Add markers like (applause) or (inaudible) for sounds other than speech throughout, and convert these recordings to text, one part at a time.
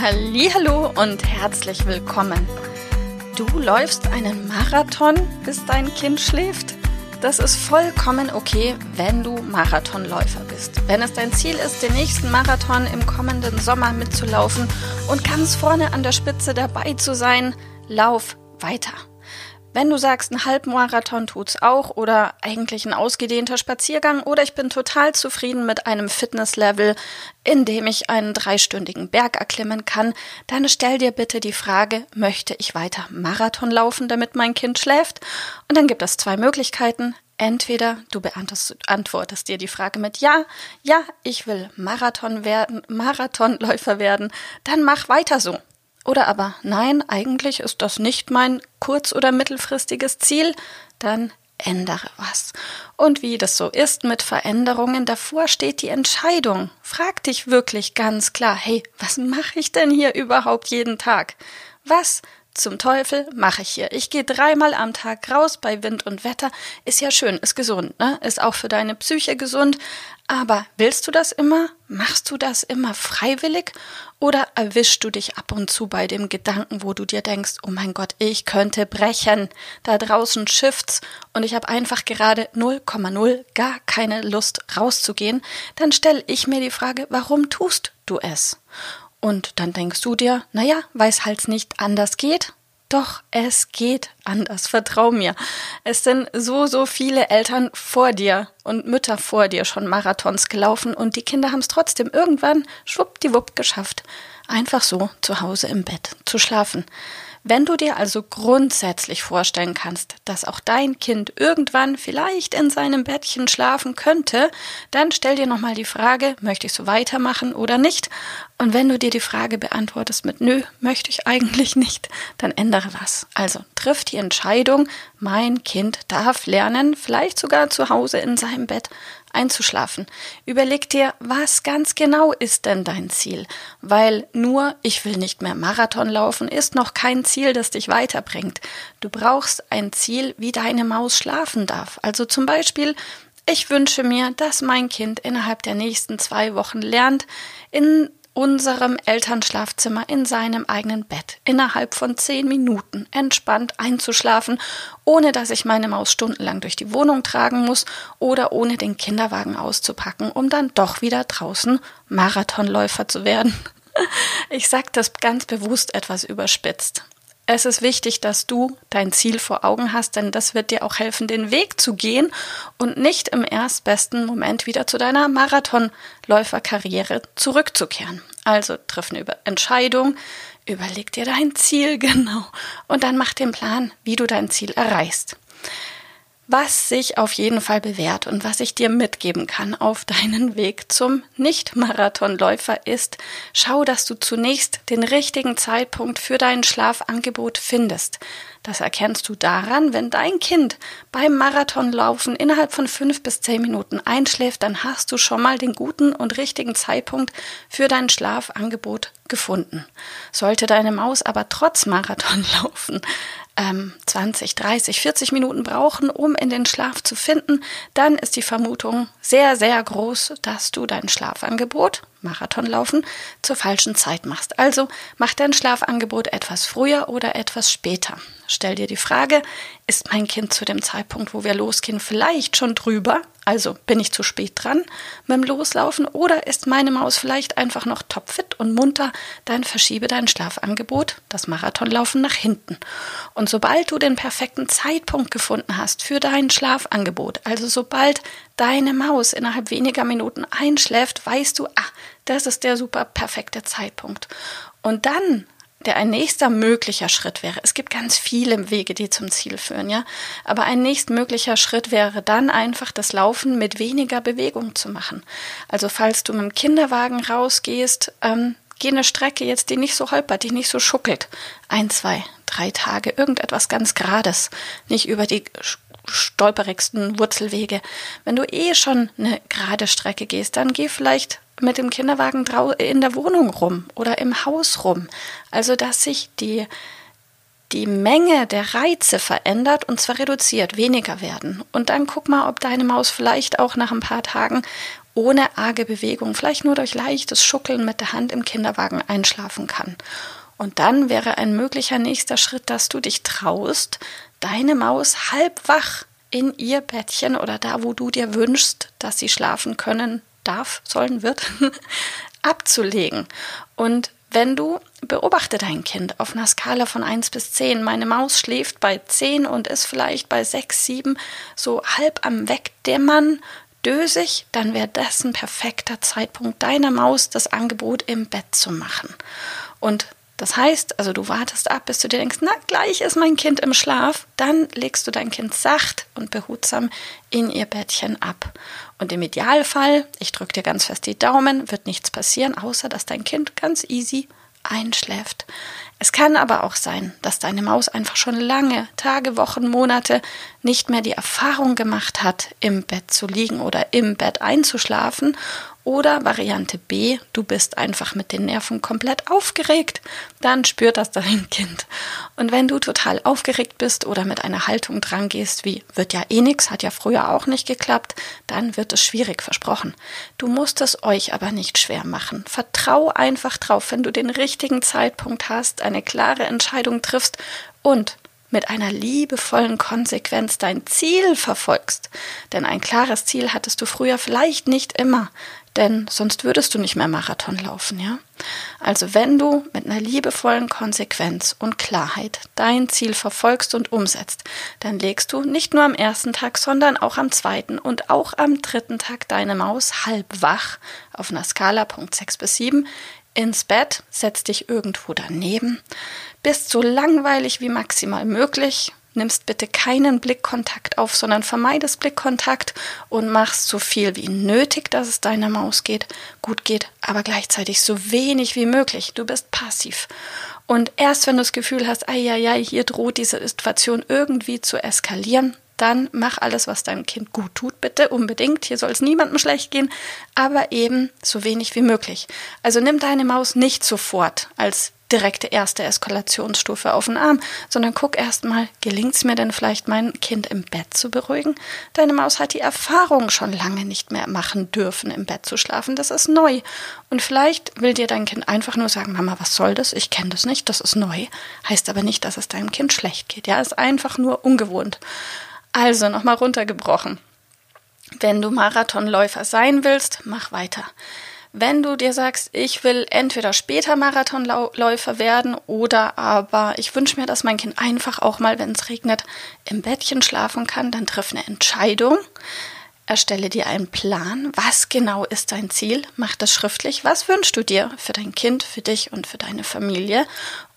Hallo und herzlich willkommen. Du läufst einen Marathon, bis dein Kind schläft? Das ist vollkommen okay, wenn du Marathonläufer bist. Wenn es dein Ziel ist, den nächsten Marathon im kommenden Sommer mitzulaufen und ganz vorne an der Spitze dabei zu sein, lauf weiter. Wenn du sagst, ein Halbmarathon tut's auch oder eigentlich ein ausgedehnter Spaziergang oder ich bin total zufrieden mit einem Fitnesslevel, in dem ich einen dreistündigen Berg erklimmen kann, dann stell dir bitte die Frage, möchte ich weiter Marathon laufen, damit mein Kind schläft? Und dann gibt es zwei Möglichkeiten. Entweder du beantwortest dir die Frage mit Ja, ja, ich will Marathon werden, Marathonläufer werden, dann mach weiter so. Oder aber nein, eigentlich ist das nicht mein kurz- oder mittelfristiges Ziel, dann ändere was. Und wie das so ist mit Veränderungen, davor steht die Entscheidung. Frag dich wirklich ganz klar, hey, was mache ich denn hier überhaupt jeden Tag? Was zum Teufel mache ich hier? Ich gehe dreimal am Tag raus bei Wind und Wetter. Ist ja schön, ist gesund, ne? Ist auch für deine Psyche gesund. Aber willst du das immer? Machst du das immer freiwillig? Oder erwischst du dich ab und zu bei dem Gedanken, wo du dir denkst, oh mein Gott, ich könnte brechen. Da draußen schifft's und ich habe einfach gerade 0,0 gar keine Lust rauszugehen. Dann stelle ich mir die Frage, warum tust du es? Und dann denkst du dir, naja, weil es halt nicht anders geht. Doch es geht anders, vertrau mir. Es sind so, so viele Eltern vor dir und Mütter vor dir schon Marathons gelaufen und die Kinder haben es trotzdem irgendwann schwuppdiwupp geschafft, einfach so zu Hause im Bett zu schlafen. Wenn du dir also grundsätzlich vorstellen kannst, dass auch dein Kind irgendwann vielleicht in seinem Bettchen schlafen könnte, dann stell dir nochmal die Frage, möchte ich so weitermachen oder nicht? Und wenn du dir die Frage beantwortest mit Nö, möchte ich eigentlich nicht, dann ändere was. Also triff die Entscheidung, mein Kind darf lernen, vielleicht sogar zu Hause in seinem Bett einzuschlafen. Überleg dir, was ganz genau ist denn dein Ziel? Weil nur ich will nicht mehr Marathon laufen ist noch kein Ziel, das dich weiterbringt. Du brauchst ein Ziel, wie deine Maus schlafen darf. Also zum Beispiel, ich wünsche mir, dass mein Kind innerhalb der nächsten zwei Wochen lernt, in unserem Elternschlafzimmer in seinem eigenen Bett innerhalb von zehn Minuten entspannt einzuschlafen, ohne dass ich meine Maus stundenlang durch die Wohnung tragen muss oder ohne den Kinderwagen auszupacken, um dann doch wieder draußen Marathonläufer zu werden. (laughs) Ich sag das ganz bewusst etwas überspitzt. Es ist wichtig, dass du dein Ziel vor Augen hast, denn das wird dir auch helfen, den Weg zu gehen und nicht im erstbesten Moment wieder zu deiner Marathonläuferkarriere zurückzukehren. Also triff eine Entscheidung, überleg dir dein Ziel (laughs) genau und dann mach den Plan, wie du dein Ziel erreichst. Was sich auf jeden Fall bewährt und was ich dir mitgeben kann auf deinen Weg zum Nicht-Marathonläufer ist, schau, dass du zunächst den richtigen Zeitpunkt für dein Schlafangebot findest. Das erkennst du daran, wenn dein Kind beim Marathonlaufen innerhalb von fünf bis zehn Minuten einschläft, dann hast du schon mal den guten und richtigen Zeitpunkt für dein Schlafangebot gefunden. Sollte deine Maus aber trotz Marathonlaufen ähm, 20, 30, 40 Minuten brauchen, um in den Schlaf zu finden, dann ist die Vermutung sehr, sehr groß, dass du dein Schlafangebot Marathon laufen, zur falschen Zeit machst. Also mach dein Schlafangebot etwas früher oder etwas später. Stell dir die Frage, ist mein Kind zu dem Zeitpunkt, wo wir losgehen, vielleicht schon drüber? Also bin ich zu spät dran mit dem Loslaufen oder ist meine Maus vielleicht einfach noch topfit und munter? Dann verschiebe dein Schlafangebot, das Marathonlaufen nach hinten. Und sobald du den perfekten Zeitpunkt gefunden hast für dein Schlafangebot, also sobald deine Maus innerhalb weniger Minuten einschläft, weißt du, ah, das ist der super perfekte Zeitpunkt. Und dann der ein nächster möglicher Schritt wäre. Es gibt ganz viele Wege, die zum Ziel führen, ja. Aber ein nächst möglicher Schritt wäre dann einfach das Laufen mit weniger Bewegung zu machen. Also falls du mit dem Kinderwagen rausgehst, ähm, geh eine Strecke jetzt, die nicht so holpert, die nicht so schuckelt. Ein, zwei, drei Tage, irgendetwas ganz Gerades. Nicht über die stolperigsten Wurzelwege. Wenn du eh schon eine gerade Strecke gehst, dann geh vielleicht mit dem Kinderwagen in der Wohnung rum oder im Haus rum. Also, dass sich die, die Menge der Reize verändert und zwar reduziert, weniger werden. Und dann guck mal, ob deine Maus vielleicht auch nach ein paar Tagen ohne arge Bewegung, vielleicht nur durch leichtes Schuckeln mit der Hand im Kinderwagen einschlafen kann. Und dann wäre ein möglicher nächster Schritt, dass du dich traust, deine Maus halb wach in ihr Bettchen oder da, wo du dir wünschst, dass sie schlafen können, darf, sollen, wird, (laughs) abzulegen. Und wenn du beobachte dein Kind auf einer Skala von 1 bis 10, meine Maus schläft bei 10 und ist vielleicht bei 6, 7 so halb am Wegdämmern, dösig, dann wäre das ein perfekter Zeitpunkt deiner Maus, das Angebot im Bett zu machen. Und das heißt, also du wartest ab, bis du dir denkst, na, gleich ist mein Kind im Schlaf, dann legst du dein Kind sacht und behutsam in ihr Bettchen ab. Und im Idealfall, ich drücke dir ganz fest die Daumen, wird nichts passieren, außer dass dein Kind ganz easy einschläft. Es kann aber auch sein, dass deine Maus einfach schon lange, Tage, Wochen, Monate nicht mehr die Erfahrung gemacht hat, im Bett zu liegen oder im Bett einzuschlafen oder Variante B, du bist einfach mit den Nerven komplett aufgeregt, dann spürt das dein Kind. Und wenn du total aufgeregt bist oder mit einer Haltung dran gehst, wie wird ja eh nix, hat ja früher auch nicht geklappt, dann wird es schwierig versprochen. Du musst es euch aber nicht schwer machen. Vertrau einfach drauf, wenn du den richtigen Zeitpunkt hast, eine klare Entscheidung triffst und mit einer liebevollen Konsequenz dein Ziel verfolgst. Denn ein klares Ziel hattest du früher vielleicht nicht immer denn sonst würdest du nicht mehr Marathon laufen, ja? Also wenn du mit einer liebevollen Konsequenz und Klarheit dein Ziel verfolgst und umsetzt, dann legst du nicht nur am ersten Tag, sondern auch am zweiten und auch am dritten Tag deine Maus halb wach auf einer Skala Punkt 6 bis 7 ins Bett, setz dich irgendwo daneben, bist so langweilig wie maximal möglich, nimmst bitte keinen Blickkontakt auf, sondern vermeidest Blickkontakt und machst so viel wie nötig, dass es deiner Maus geht, gut geht, aber gleichzeitig so wenig wie möglich. Du bist passiv. Und erst wenn du das Gefühl hast, ai, ai, ai, hier droht diese Situation irgendwie zu eskalieren, dann mach alles, was deinem Kind gut tut, bitte unbedingt. Hier soll es niemandem schlecht gehen, aber eben so wenig wie möglich. Also nimm deine Maus nicht sofort als direkte erste Eskalationsstufe auf den Arm, sondern guck erstmal, gelingt es mir denn vielleicht, mein Kind im Bett zu beruhigen? Deine Maus hat die Erfahrung schon lange nicht mehr machen dürfen, im Bett zu schlafen. Das ist neu. Und vielleicht will dir dein Kind einfach nur sagen, Mama, was soll das? Ich kenne das nicht, das ist neu. Heißt aber nicht, dass es deinem Kind schlecht geht. Ja, ist einfach nur ungewohnt. Also nochmal runtergebrochen. Wenn du Marathonläufer sein willst, mach weiter. Wenn du dir sagst, ich will entweder später Marathonläufer werden oder aber ich wünsche mir, dass mein Kind einfach auch mal, wenn es regnet, im Bettchen schlafen kann, dann triff eine Entscheidung. Erstelle dir einen Plan. Was genau ist dein Ziel? Mach das schriftlich. Was wünschst du dir für dein Kind, für dich und für deine Familie?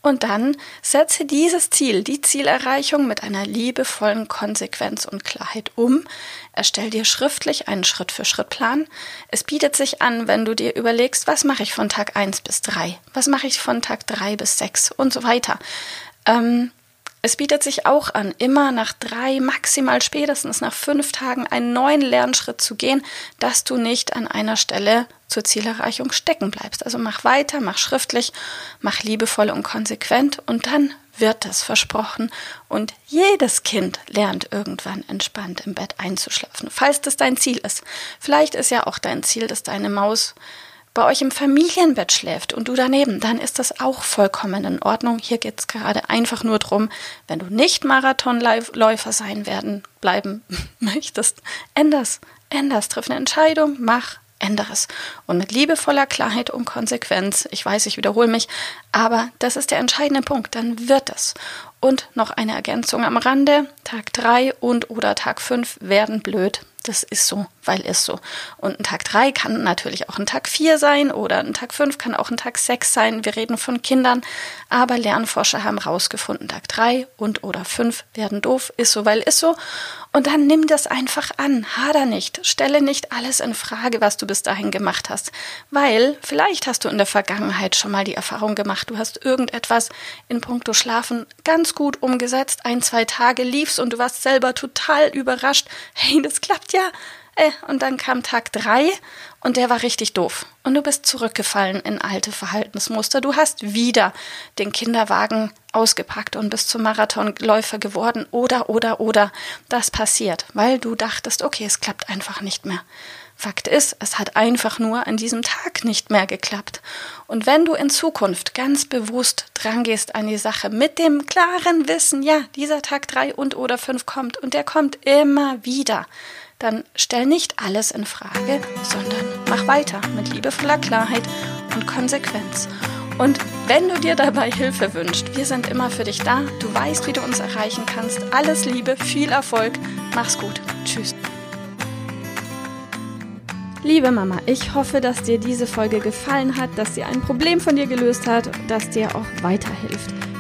Und dann setze dieses Ziel, die Zielerreichung mit einer liebevollen Konsequenz und Klarheit um. Erstell dir schriftlich einen Schritt-für-Schritt-Plan. Es bietet sich an, wenn du dir überlegst, was mache ich von Tag 1 bis 3? Was mache ich von Tag 3 bis 6 und so weiter. Ähm, es bietet sich auch an, immer nach drei, maximal spätestens nach fünf Tagen einen neuen Lernschritt zu gehen, dass du nicht an einer Stelle zur Zielerreichung stecken bleibst. Also mach weiter, mach schriftlich, mach liebevoll und konsequent und dann wird das versprochen. Und jedes Kind lernt irgendwann entspannt im Bett einzuschlafen, falls das dein Ziel ist. Vielleicht ist ja auch dein Ziel, dass deine Maus bei euch im Familienbett schläft und du daneben, dann ist das auch vollkommen in Ordnung. Hier geht es gerade einfach nur darum, wenn du nicht Marathonläufer sein werden, bleiben (laughs) möchtest, änders, änders, triff eine Entscheidung, mach, ändere es. Und mit liebevoller Klarheit und Konsequenz, ich weiß, ich wiederhole mich, aber das ist der entscheidende Punkt, dann wird es. Und noch eine Ergänzung am Rande, Tag 3 und oder Tag 5 werden blöd. Das ist so. Weil ist so. Und ein Tag drei kann natürlich auch ein Tag vier sein oder ein Tag fünf kann auch ein Tag sechs sein. Wir reden von Kindern, aber Lernforscher haben rausgefunden, Tag drei und oder fünf werden doof, ist so, weil ist so. Und dann nimm das einfach an, hader nicht, stelle nicht alles in Frage, was du bis dahin gemacht hast, weil vielleicht hast du in der Vergangenheit schon mal die Erfahrung gemacht, du hast irgendetwas in puncto Schlafen ganz gut umgesetzt, ein, zwei Tage liefst und du warst selber total überrascht, hey, das klappt ja, und dann kam Tag drei und der war richtig doof. Und du bist zurückgefallen in alte Verhaltensmuster. Du hast wieder den Kinderwagen ausgepackt und bist zum Marathonläufer geworden. Oder, oder, oder. Das passiert, weil du dachtest, okay, es klappt einfach nicht mehr. Fakt ist, es hat einfach nur an diesem Tag nicht mehr geklappt. Und wenn du in Zukunft ganz bewusst drangehst an die Sache mit dem klaren Wissen, ja, dieser Tag drei und oder fünf kommt und der kommt immer wieder, dann stell nicht alles in Frage, sondern mach weiter mit liebevoller Klarheit und Konsequenz. Und wenn du dir dabei Hilfe wünschst, wir sind immer für dich da. Du weißt, wie du uns erreichen kannst. Alles Liebe, viel Erfolg. Mach's gut. Tschüss. Liebe Mama, ich hoffe, dass dir diese Folge gefallen hat, dass sie ein Problem von dir gelöst hat, dass dir auch weiterhilft.